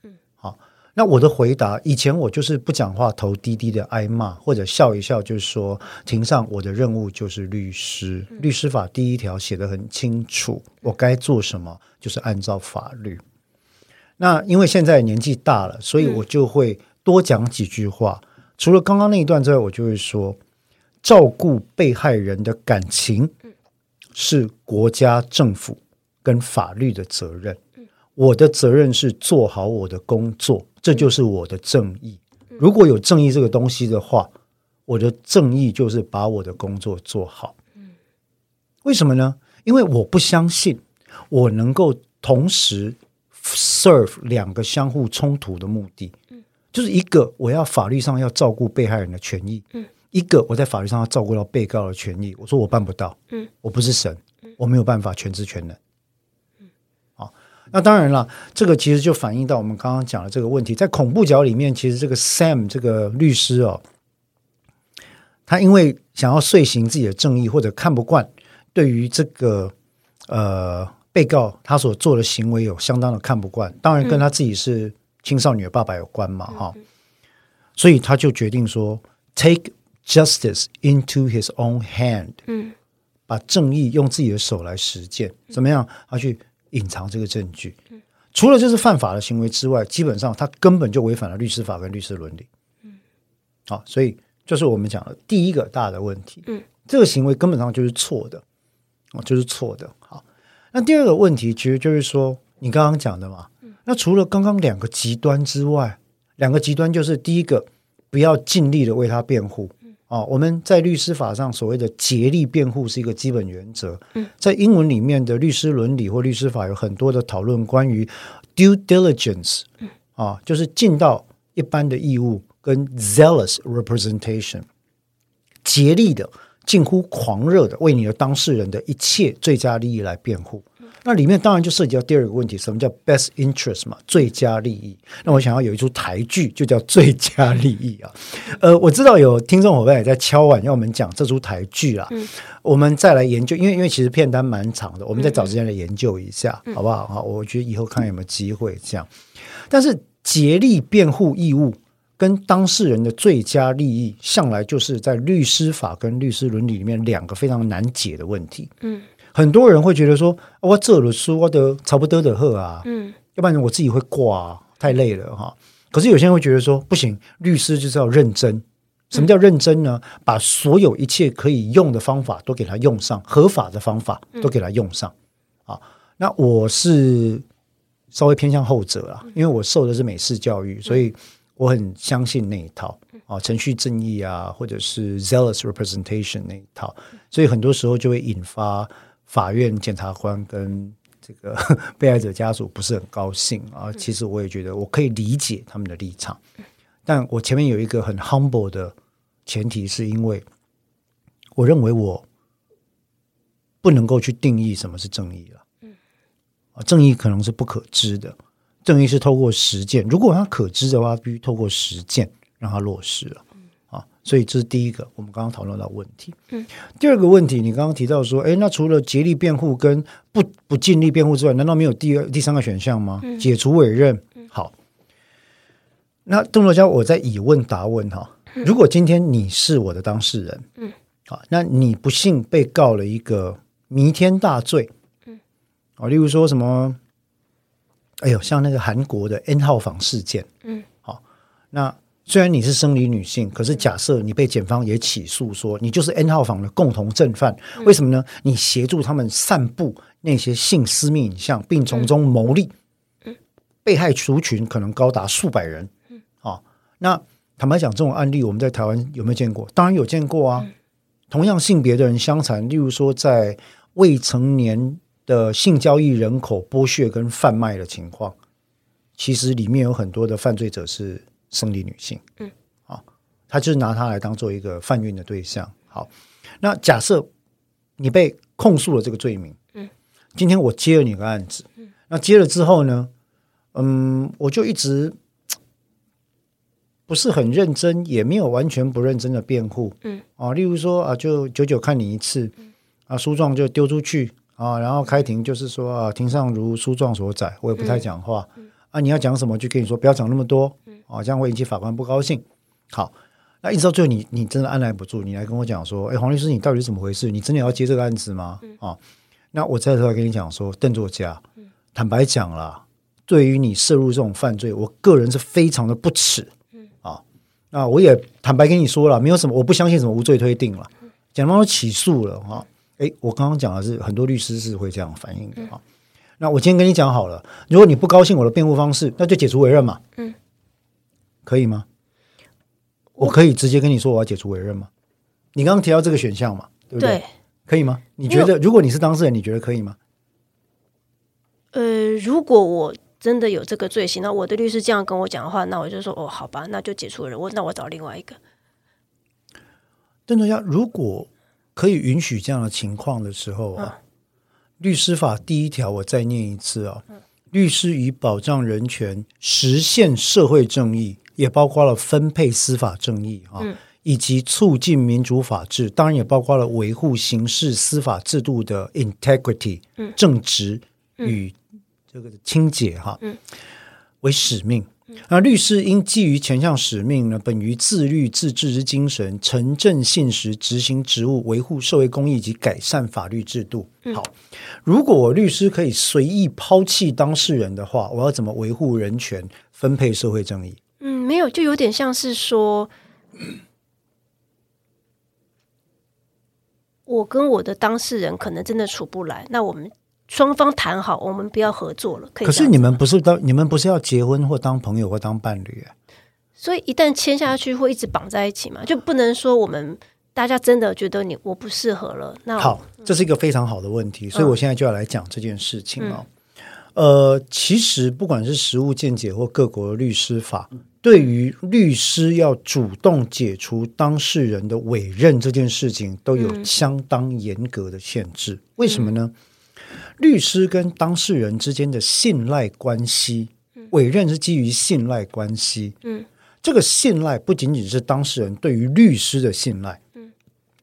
嗯，好，那我的回答，以前我就是不讲话，头低低的挨骂，或者笑一笑，就是说，庭上我的任务就是律师，律师法第一条写的很清楚，我该做什么就是按照法律。那因为现在年纪大了，所以我就会多讲几句话。除了刚刚那一段之外，我就会说。照顾被害人的感情是国家政府跟法律的责任。我的责任是做好我的工作，这就是我的正义。如果有正义这个东西的话，我的正义就是把我的工作做好。为什么呢？因为我不相信我能够同时 serve 两个相互冲突的目的。就是一个我要法律上要照顾被害人的权益。一个我在法律上要照顾到被告的权益，我说我办不到，嗯，我不是神，我没有办法全知全能，嗯，好，那当然了，这个其实就反映到我们刚刚讲的这个问题，在恐怖角里面，其实这个 Sam 这个律师哦，他因为想要遂行自己的正义，或者看不惯对于这个呃被告他所做的行为有相当的看不惯，当然跟他自己是青少年的爸爸有关嘛，哈，所以他就决定说 take。Justice into his own hand，嗯，把正义用自己的手来实践，怎么样？他去隐藏这个证据，嗯，除了这是犯法的行为之外，基本上他根本就违反了律师法跟律师伦理，嗯，好，所以就是我们讲的第一个大的问题，嗯，这个行为根本上就是错的，哦，就是错的。好，那第二个问题其实就是说，你刚刚讲的嘛，那除了刚刚两个极端之外，两个极端就是第一个，不要尽力的为他辩护。啊，我们在律师法上所谓的竭力辩护是一个基本原则。嗯在英文里面的律师伦理或律师法有很多的讨论，关于 due diligence，啊，就是尽到一般的义务跟 zealous representation，竭力的、近乎狂热的为你的当事人的一切最佳利益来辩护。那里面当然就涉及到第二个问题，什么叫 best interest 嘛？最佳利益。那我想要有一出台剧，就叫最佳利益啊。呃，我知道有听众伙伴也在敲碗，要我们讲这出台剧啊。嗯、我们再来研究，因为因为其实片单蛮长的，我们再找时间来研究一下，嗯、好不好？好，我觉得以后看有没有机会这样。但是竭力辩护义务跟当事人的最佳利益，向来就是在律师法跟律师伦理里面两个非常难解的问题。嗯。很多人会觉得说，我这了书，我的差不多的喝啊，嗯，要不然我自己会挂啊，太累了哈。可是有些人会觉得说，不行，律师就是要认真。什么叫认真呢？把所有一切可以用的方法都给他用上，合法的方法都给他用上。啊，那我是稍微偏向后者啊，因为我受的是美式教育，所以我很相信那一套啊，程序正义啊，或者是 zealous representation 那一套，所以很多时候就会引发。法院检察官跟这个 被害者家属不是很高兴啊，其实我也觉得我可以理解他们的立场，但我前面有一个很 humble 的前提，是因为我认为我不能够去定义什么是正义了。啊，正义可能是不可知的，正义是透过实践，如果它可知的话，必须透过实践让它落实了。所以这是第一个，我们刚刚讨论到问题。嗯，第二个问题，你刚刚提到说，哎，那除了竭力辩护跟不不尽力辩护之外，难道没有第二、第三个选项吗？嗯、解除委任。好，那邓作家，我在以问答问哈。如果今天你是我的当事人，嗯，好，那你不幸被告了一个弥天大罪，嗯，啊，例如说什么，哎呦，像那个韩国的 N 号房事件，嗯，好，那。虽然你是生理女性，可是假设你被检方也起诉说你就是 N 号房的共同正犯，为什么呢？你协助他们散布那些性私密影像，并从中牟利，被害族群可能高达数百人。啊，那坦白讲，这种案例我们在台湾有没有见过？当然有见过啊。同样性别的人相残，例如说在未成年的性交易人口剥削跟贩卖的情况，其实里面有很多的犯罪者是生理女性。嗯，啊，他就是拿她来当做一个贩运的对象。好，那假设你被控诉了这个罪名，嗯，今天我接了你个案子，嗯，那接了之后呢，嗯，我就一直。不是很认真，也没有完全不认真的辩护，嗯。啊，例如说啊，就久久看你一次，嗯、啊，诉状就丢出去啊，然后开庭就是说啊，庭上如诉状所载，我也不太讲话，嗯嗯、啊，你要讲什么就跟你说，不要讲那么多，嗯、啊，这样会引起法官不高兴。好，那一直到最后你，你你真的按捺不住，你来跟我讲说，哎，黄律师，你到底是怎么回事？你真的要接这个案子吗？嗯、啊，那我再出来跟你讲说，邓作家，嗯、坦白讲啦，对于你涉入这种犯罪，我个人是非常的不耻。啊。那我也坦白跟你说了，没有什么，我不相信什么无罪推定了，检方都起诉了哈。诶，我刚刚讲的是很多律师是会这样反应的哈。那我今天跟你讲好了，如果你不高兴我的辩护方式，那就解除委任嘛。嗯，可以吗？我可以直接跟你说我要解除委任吗？你刚刚提到这个选项嘛，对不对？对，可以吗？你觉得如果你是当事人，你觉得可以吗？呃，如果我。真的有这个罪行，那我的律师这样跟我讲的话，那我就说哦，好吧，那就解除人。我那我找另外一个。邓作家，如果可以允许这样的情况的时候啊，嗯、律师法第一条我再念一次啊，嗯、律师以保障人权、实现社会正义，也包括了分配司法正义啊，嗯、以及促进民主法治，当然也包括了维护刑事司法制度的 integrity、嗯、正直与。这个清洁哈，嗯，为使命。那律师应基于前项使命呢，本于自律自治之精神，诚正信实执行职务，维护社会公益及改善法律制度。好，如果我律师可以随意抛弃当事人的话，我要怎么维护人权、分配社会正义？嗯，没有，就有点像是说，我跟我的当事人可能真的处不来，那我们。双方谈好，我们不要合作了。可以。可是你们不是当你们不是要结婚或当朋友或当伴侣啊？所以一旦签下去，会一直绑在一起嘛？就不能说我们大家真的觉得你我不适合了。那好，这是一个非常好的问题，所以我现在就要来讲这件事情哦。嗯、呃，其实不管是实务见解或各国的律师法，对于律师要主动解除当事人的委任这件事情，都有相当严格的限制。嗯、为什么呢？律师跟当事人之间的信赖关系，委任是基于信赖关系。嗯，这个信赖不仅仅是当事人对于律师的信赖，嗯，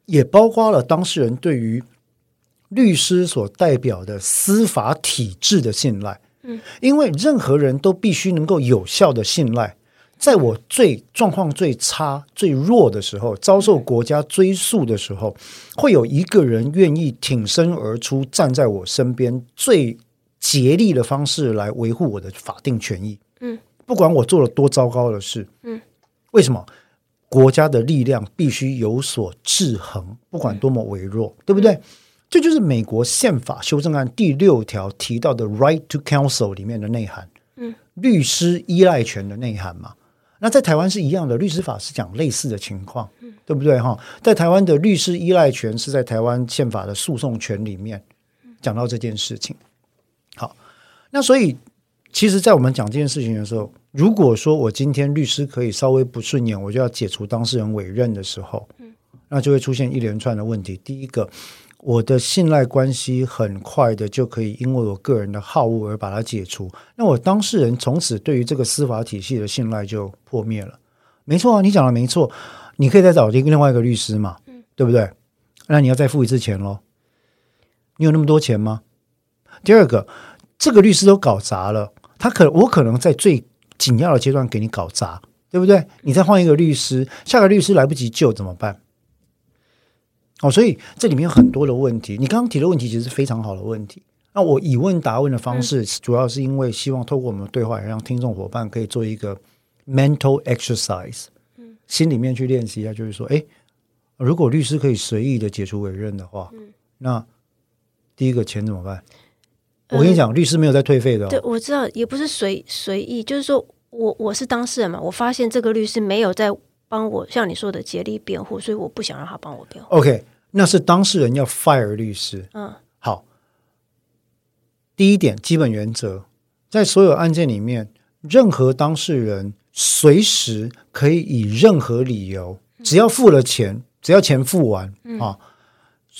也包括了当事人对于律师所代表的司法体制的信赖。嗯，因为任何人都必须能够有效的信赖。在我最状况最差、最弱的时候，遭受国家追诉的时候，会有一个人愿意挺身而出，站在我身边，最竭力的方式来维护我的法定权益。嗯，不管我做了多糟糕的事，嗯，为什么国家的力量必须有所制衡？不管多么微弱，对不对？这就是美国宪法修正案第六条提到的 “right to counsel” 里面的内涵。嗯，律师依赖权的内涵嘛。那在台湾是一样的，律师法是讲类似的情况，嗯、对不对哈？在台湾的律师依赖权是在台湾宪法的诉讼权里面讲到这件事情。好，那所以其实，在我们讲这件事情的时候，如果说我今天律师可以稍微不顺眼，我就要解除当事人委任的时候，那就会出现一连串的问题。第一个。我的信赖关系很快的就可以因为我个人的好恶而把它解除，那我当事人从此对于这个司法体系的信赖就破灭了。没错啊，你讲的没错，你可以再找一个另外一个律师嘛，嗯、对不对？那你要再付一次钱喽。你有那么多钱吗？第二个，这个律师都搞砸了，他可我可能在最紧要的阶段给你搞砸，对不对？你再换一个律师，下个律师来不及救怎么办？哦，所以这里面有很多的问题。你刚刚提的问题其实是非常好的问题。那我以问答问的方式，主要是因为希望透过我们的对话，让听众伙伴可以做一个 mental exercise，心里面去练习一下，就是说，哎，如果律师可以随意的解除委任的话，那第一个钱怎么办？我跟你讲，律师没有在退费的哦。对，我知道，也不是随随意，就是说我我是当事人嘛，我发现这个律师没有在。帮我像你说的竭力辩护，所以我不想让他帮我辩护。OK，那是当事人要 fire 律师。嗯，好，第一点基本原则，在所有案件里面，任何当事人随时可以以任何理由，只要付了钱，只要钱付完、嗯、啊，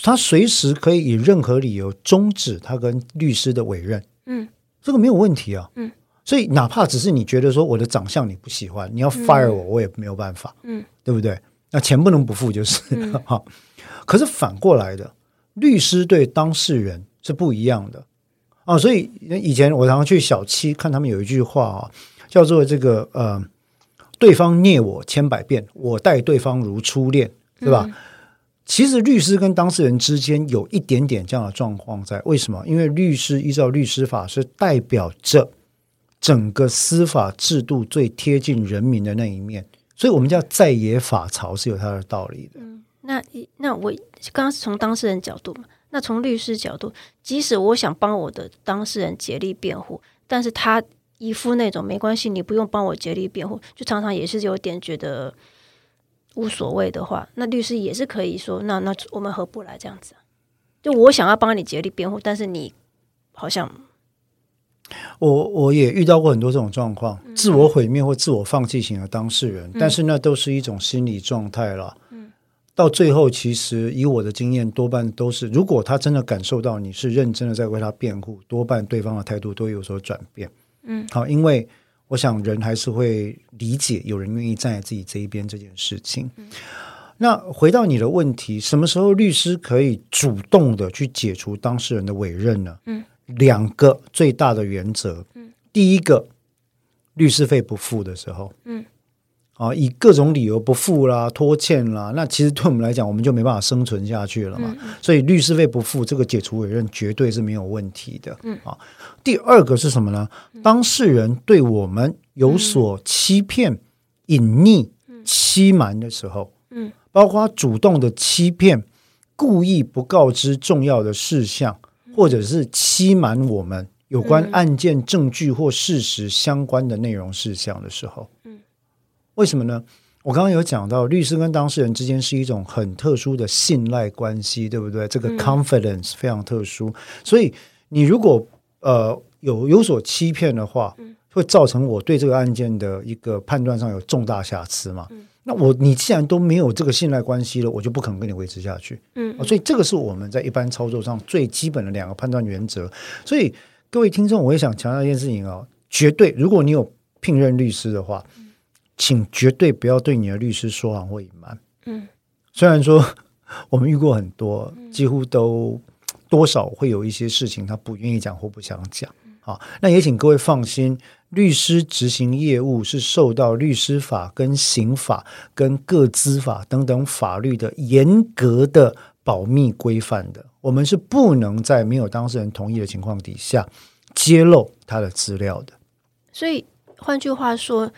他随时可以以任何理由终止他跟律师的委任。嗯，这个没有问题啊。嗯，所以哪怕只是你觉得说我的长相你不喜欢，你要 fire 我，我也没有办法。嗯，对不对？那钱不能不付就是哈。嗯、可是反过来的，律师对当事人是不一样的。啊，所以以前我常常去小七看他们有一句话啊，叫做这个呃，对方虐我千百遍，我待对方如初恋，对吧？嗯、其实律师跟当事人之间有一点点这样的状况在，为什么？因为律师依照律师法是代表着整个司法制度最贴近人民的那一面，所以我们叫在野法曹是有它的道理的。嗯，那那我刚刚是从当事人角度嘛。那从律师角度，即使我想帮我的当事人竭力辩护，但是他一副那种没关系，你不用帮我竭力辩护，就常常也是有点觉得无所谓的话，那律师也是可以说，那那我们合不来这样子。就我想要帮你竭力辩护，但是你好像，我我也遇到过很多这种状况，嗯、自我毁灭或自我放弃型的当事人，嗯、但是那都是一种心理状态了。嗯到最后，其实以我的经验，多半都是，如果他真的感受到你是认真的在为他辩护，多半对方的态度都有所转变。嗯，好，因为我想人还是会理解有人愿意站在自己这一边这件事情。嗯，那回到你的问题，什么时候律师可以主动的去解除当事人的委任呢？嗯，两个最大的原则。嗯，第一个，律师费不付的时候。嗯。啊，以各种理由不付啦、拖欠啦，那其实对我们来讲，我们就没办法生存下去了嘛。嗯、所以律师费不付，这个解除委任绝对是没有问题的。嗯，啊，第二个是什么呢？当事人对我们有所欺骗、嗯、隐匿、欺瞒的时候，嗯，包括主动的欺骗、故意不告知重要的事项，或者是欺瞒我们有关案件证据或事实相关的内容事项的时候，嗯。为什么呢？我刚刚有讲到，律师跟当事人之间是一种很特殊的信赖关系，对不对？这个 confidence 非常特殊，嗯、所以你如果呃有有所欺骗的话，会造成我对这个案件的一个判断上有重大瑕疵嘛？嗯、那我你既然都没有这个信赖关系了，我就不可能跟你维持下去。嗯，所以这个是我们在一般操作上最基本的两个判断原则。所以各位听众，我也想强调一件事情啊、哦，绝对，如果你有聘任律师的话。请绝对不要对你的律师说谎或隐瞒。嗯，虽然说我们遇过很多，几乎都多少会有一些事情他不愿意讲或不想讲。好，那也请各位放心，律师执行业务是受到律师法、跟刑法、跟各资法等等法律的严格的保密规范的。我们是不能在没有当事人同意的情况底下揭露他的资料的。所以换句话说。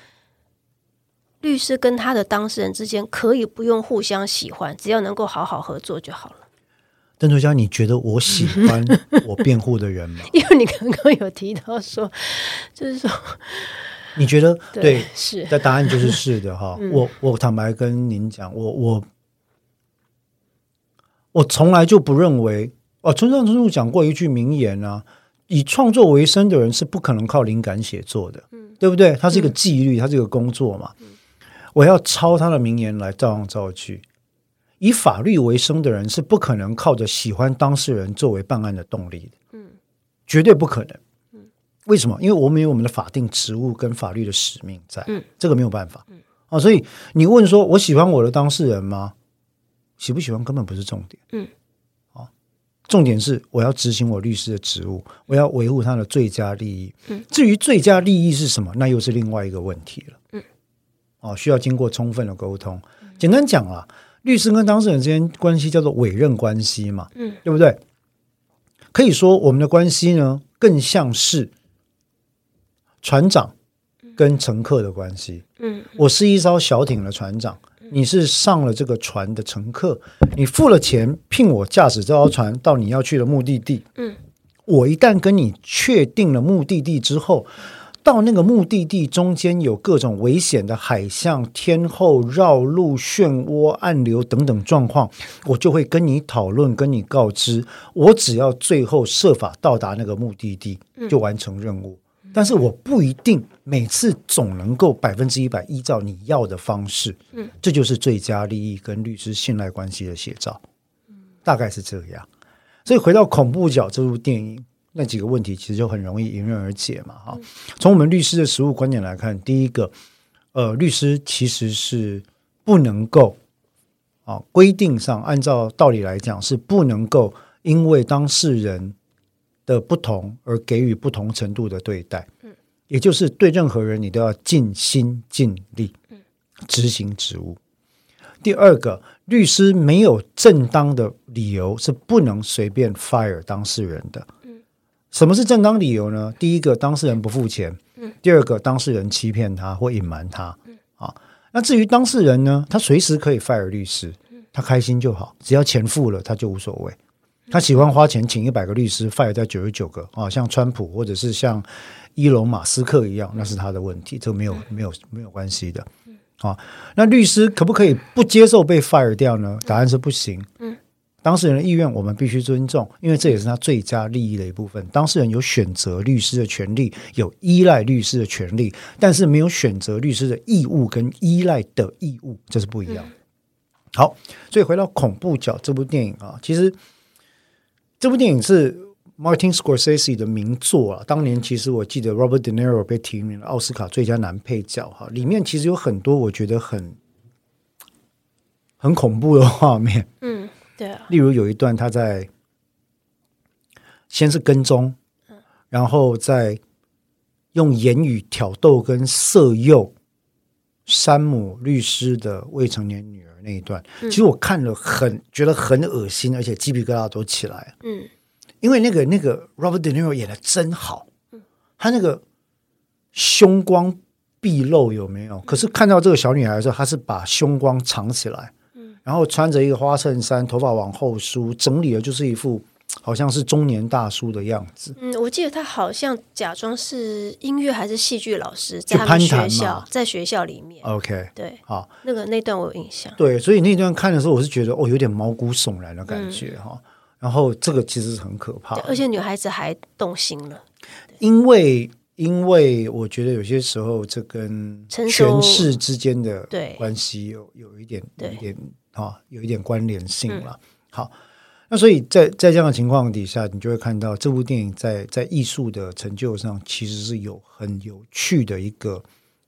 律师跟他的当事人之间可以不用互相喜欢，只要能够好好合作就好了。邓作家，你觉得我喜欢 我辩护的人吗？因为你刚刚有提到说，就是说，你觉得 对，对是的答案就是是的哈。嗯、我我坦白跟您讲，我我我从来就不认为哦，村上春树讲过一句名言啊，以创作为生的人是不可能靠灵感写作的，嗯、对不对？他是一个纪律，他是一个工作嘛。嗯我要抄他的名言来照样造句。以法律为生的人是不可能靠着喜欢当事人作为办案的动力的，嗯，绝对不可能。嗯，为什么？因为我们有我们的法定职务跟法律的使命在，嗯，这个没有办法，嗯，啊，所以你问说我喜欢我的当事人吗？喜不喜欢根本不是重点，嗯，啊，重点是我要执行我律师的职务，我要维护他的最佳利益，嗯，至于最佳利益是什么，那又是另外一个问题了，嗯。哦，需要经过充分的沟通。简单讲啊，律师跟当事人之间关系叫做委任关系嘛，嗯，对不对？可以说我们的关系呢，更像是船长跟乘客的关系。嗯，我是一艘小艇的船长，你是上了这个船的乘客，你付了钱聘我驾驶这艘船到你要去的目的地。嗯，我一旦跟你确定了目的地之后。到那个目的地中间有各种危险的海象、天后、绕路、漩涡、暗流等等状况，我就会跟你讨论，跟你告知。我只要最后设法到达那个目的地，就完成任务。但是我不一定每次总能够百分之一百依照你要的方式。嗯，这就是最佳利益跟律师信赖关系的写照。大概是这样。所以回到恐怖角这部电影。那几个问题其实就很容易迎刃而解嘛，哈。从我们律师的实务观点来看，第一个，呃，律师其实是不能够啊，规定上按照道理来讲是不能够因为当事人的不同而给予不同程度的对待，嗯，也就是对任何人你都要尽心尽力，执行职务。第二个，律师没有正当的理由是不能随便 fire 当事人的。什么是正当理由呢？第一个，当事人不付钱；第二个，当事人欺骗他或隐瞒他。啊，那至于当事人呢，他随时可以 fire 律师，他开心就好，只要钱付了，他就无所谓。他喜欢花钱请一百个律师，fire 掉九十九个啊，像川普或者是像伊隆马斯克一样，那是他的问题，这没有没有没有关系的。啊，那律师可不可以不接受被 fire 掉呢？答案是不行。当事人的意愿，我们必须尊重，因为这也是他最佳利益的一部分。当事人有选择律师的权利，有依赖律师的权利，但是没有选择律师的义务跟依赖的义务，这是不一样的。嗯、好，所以回到恐怖角这部电影啊，其实这部电影是 Martin Scorsese 的名作啊。当年其实我记得 Robert De Niro 被提名了奥斯卡最佳男配角哈，里面其实有很多我觉得很很恐怖的画面。嗯。对啊，例如有一段他在先是跟踪，然后再用言语挑逗跟色诱山姆律师的未成年女儿那一段，其实我看了很觉得很恶心，而且鸡皮疙瘩都起来。嗯，因为那个那个 Robert De Niro 演的真好，他那个凶光毕露有没有？可是看到这个小女孩的时候，他是把胸光藏起来。然后穿着一个花衬衫，头发往后梳，整理的就是一副好像是中年大叔的样子。嗯，我记得他好像假装是音乐还是戏剧老师，在他们学校，在学校里面。OK，对，好，那个那段我有印象。对，所以那段看的时候，我是觉得哦，有点毛骨悚然的感觉哈。嗯，然后这个其实是很可怕，而且女孩子还动心了，因为。因为我觉得有些时候，这跟权势之间的关系有有一点、有一点啊，有一点关联性了。好，那所以在在这样的情况底下，你就会看到这部电影在在艺术的成就上，其实是有很有趣的一个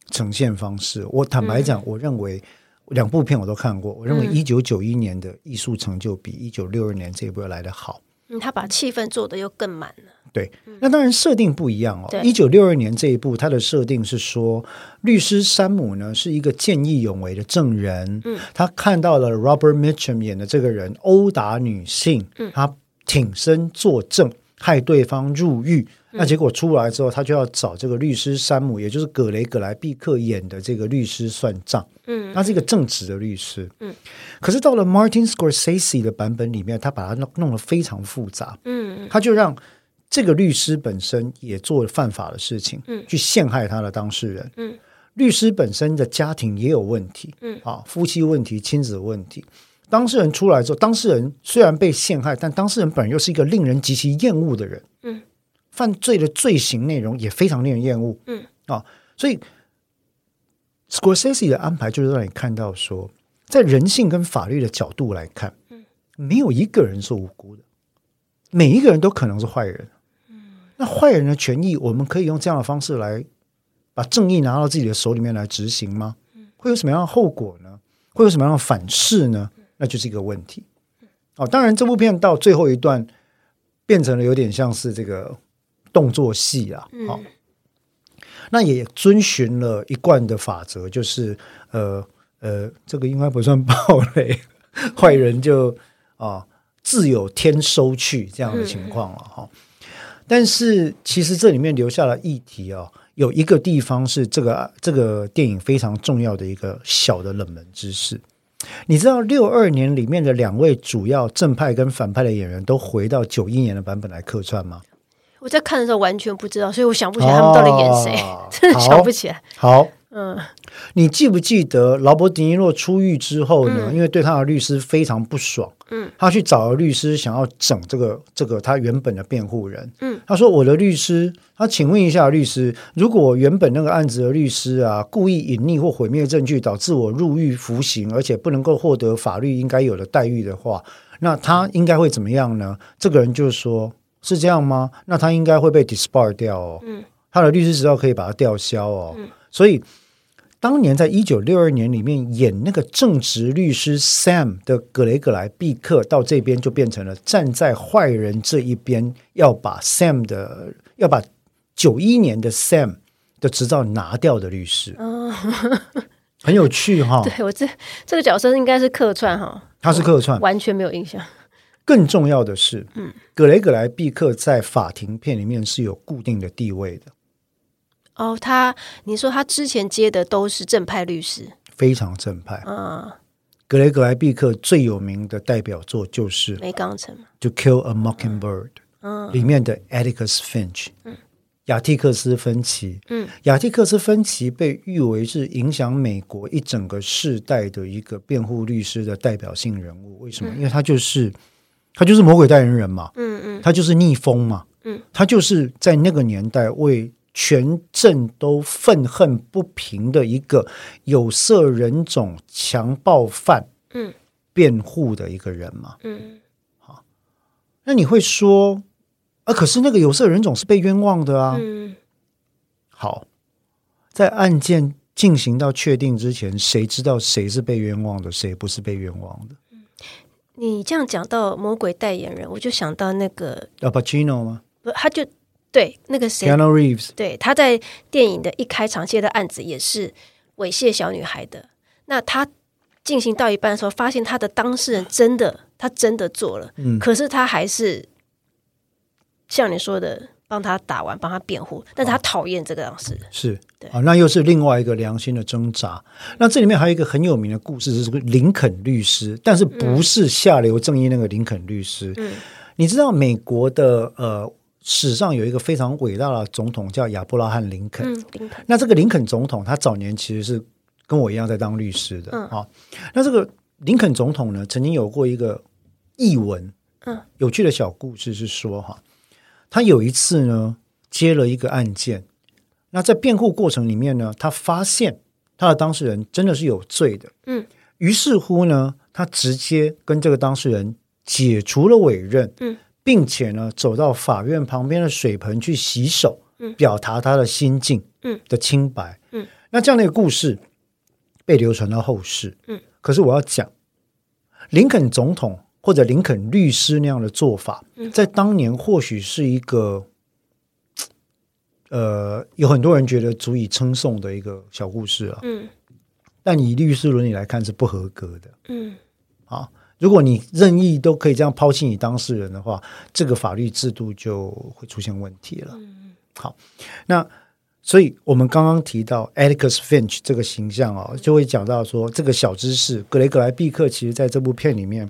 呈现方式。我坦白讲，我认为两部片我都看过，我认为一九九一年的艺术成就比一九六二年这一部要来得好。嗯，他把气氛做得又更满了。对，那当然设定不一样哦。一九六二年这一部，它的设定是说，律师山姆呢是一个见义勇为的证人。嗯，他看到了 Robert Mitchum 演的这个人殴打女性，嗯他挺身作证，害对方入狱。那结果出来之后，他就要找这个律师山姆，也就是葛雷葛莱毕克演的这个律师算账。嗯，他是一个正直的律师。嗯，可是到了 Martin Scorsese 的版本里面，他把它弄弄得非常复杂。嗯，他就让。这个律师本身也做了犯法的事情，嗯，去陷害他的当事人，嗯，律师本身的家庭也有问题，嗯，啊，夫妻问题、亲子问题。当事人出来之后，当事人虽然被陷害，但当事人本人又是一个令人极其厌恶的人，嗯，犯罪的罪行内容也非常令人厌恶，嗯，啊，所以 Scorsese 的安排就是让你看到说，在人性跟法律的角度来看，嗯，没有一个人是无辜的，每一个人都可能是坏人。那坏人的权益，我们可以用这样的方式来把正义拿到自己的手里面来执行吗？会有什么样的后果呢？会有什么样的反噬呢？那就是一个问题。哦，当然，这部片到最后一段变成了有点像是这个动作戏啊。好，那也遵循了一贯的法则，就是呃呃，这个应该不算暴雷，坏人就啊自有天收去这样的情况了哈。但是，其实这里面留下了议题哦，有一个地方是这个这个电影非常重要的一个小的冷门知识。你知道六二年里面的两位主要正派跟反派的演员都回到九一年的版本来客串吗？我在看的时候完全不知道，所以我想不起来他们到底演谁，哦、真的想不起来。好。好嗯，你记不记得劳勃·迪尼洛出狱之后呢？嗯、因为对他的律师非常不爽，嗯，他去找了律师，想要整这个这个他原本的辩护人，嗯，他说：“我的律师，他请问一下律师，如果原本那个案子的律师啊，故意隐匿或毁灭证据，导致我入狱服刑，而且不能够获得法律应该有的待遇的话，那他应该会怎么样呢？”这个人就说：“是这样吗？那他应该会被 disbar 掉哦，嗯，他的律师执照可以把他吊销哦，嗯、所以。”当年在一九六二年里面演那个正直律师 Sam 的格雷格莱毕克，到这边就变成了站在坏人这一边，要把 Sam 的要把九一年的 Sam 的执照拿掉的律师。哦，很有趣哈。对，我这这个角色应该是客串哈，他是客串，完全没有印象。更重要的是，嗯，格雷格莱毕克在法庭片里面是有固定的地位的。哦，他你说他之前接的都是正派律师，非常正派。嗯，格雷格莱毕克最有名的代表作就是《梅冈城》就《Kill a Mockingbird》嗯，里面的 Atticus Finch，嗯，亚蒂克斯芬奇，嗯，亚蒂克斯芬奇被誉为是影响美国一整个世代的一个辩护律师的代表性人物。为什么？嗯，因为他就是他就是魔鬼代言人嘛，嗯嗯，他就是逆风嘛，嗯，他就是在那个年代为。全镇都愤恨不平的一个有色人种强暴犯，嗯，辩护的一个人嘛，嗯，好，那你会说，啊，可是那个有色人种是被冤枉的啊，嗯，好，在案件进行到确定之前，谁知道谁是被冤枉的，谁不是被冤枉的？你这样讲到魔鬼代言人，我就想到那个 Al Pacino 吗？不，他就。对，那个谁，Keanu Reeves，对，他在电影的一开场接的案子也是猥亵小女孩的。那他进行到一半的时候，发现他的当事人真的，他真的做了，嗯，可是他还是像你说的，帮他打完，帮他辩护，但是他讨厌这个当事人，是，对啊，那又是另外一个良心的挣扎。那这里面还有一个很有名的故事，是这个林肯律师，但是不是下流正义那个林肯律师？嗯，你知道美国的呃。史上有一个非常伟大的总统叫亚伯拉罕林肯。嗯，林肯。那这个林肯总统，他早年其实是跟我一样在当律师的。嗯，好。那这个林肯总统呢，曾经有过一个译文。嗯，有趣的小故事是说，哈，他有一次呢接了一个案件，那在辩护过程里面呢，他发现他的当事人真的是有罪的。嗯，于是乎呢，他直接跟这个当事人解除了委任。嗯。并且呢，走到法院旁边的水盆去洗手，嗯，表达他的心境，嗯，的清白，嗯，那这样的一个故事被流传到后世，嗯，可是我要讲，林肯总统或者林肯律师那样的做法，在当年或许是一个，呃，有很多人觉得足以称颂的一个小故事啊，嗯，但以律师伦理来看是不合格的，嗯，好。如果你任意都可以这样抛弃你当事人的话，这个法律制度就会出现问题了。嗯、好，那所以我们刚刚提到 Atticus Finch 这个形象啊、哦，就会讲到说这个小知识，格雷格莱毕克其实在这部片里面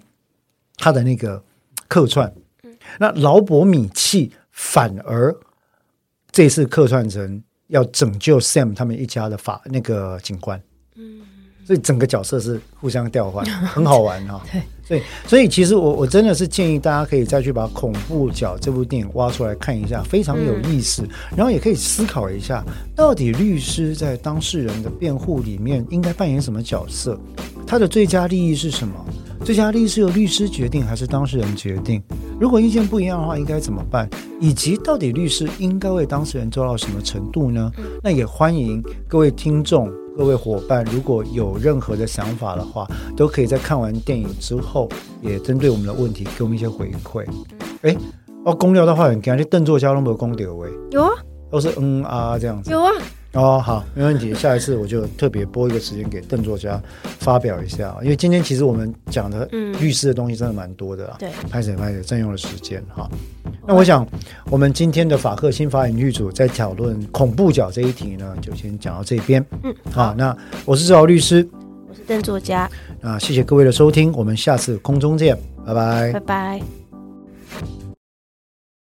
他的那个客串，嗯、那劳勃米契反而这次客串成要拯救 Sam 他们一家的法那个警官，嗯，所以整个角色是互相调换，很好玩哈、哦。对。对，所以其实我我真的是建议大家可以再去把《恐怖角》这部电影挖出来看一下，非常有意思。然后也可以思考一下，到底律师在当事人的辩护里面应该扮演什么角色？他的最佳利益是什么？最佳利益是由律师决定还是当事人决定？如果意见不一样的话，应该怎么办？以及到底律师应该为当事人做到什么程度呢？那也欢迎各位听众。各位伙伴，如果有任何的想法的话，都可以在看完电影之后，也针对我们的问题给我们一些回馈。哎，哦，公聊的话，你看这邓作家都没有公掉喂，有啊，都是嗯啊这样子，有啊。哦，好，没问题。下一次我就特别拨一个时间给邓作家发表一下，因为今天其实我们讲的律师的东西真的蛮多的啦。对、嗯，拍谢拍谢，占用了时间哈。那我想，我们今天的法客新法影剧组在讨论恐怖角这一题呢，就先讲到这边。嗯，好，那我是志豪律师，我是邓作家。那谢谢各位的收听，我们下次空中见，拜拜，拜拜。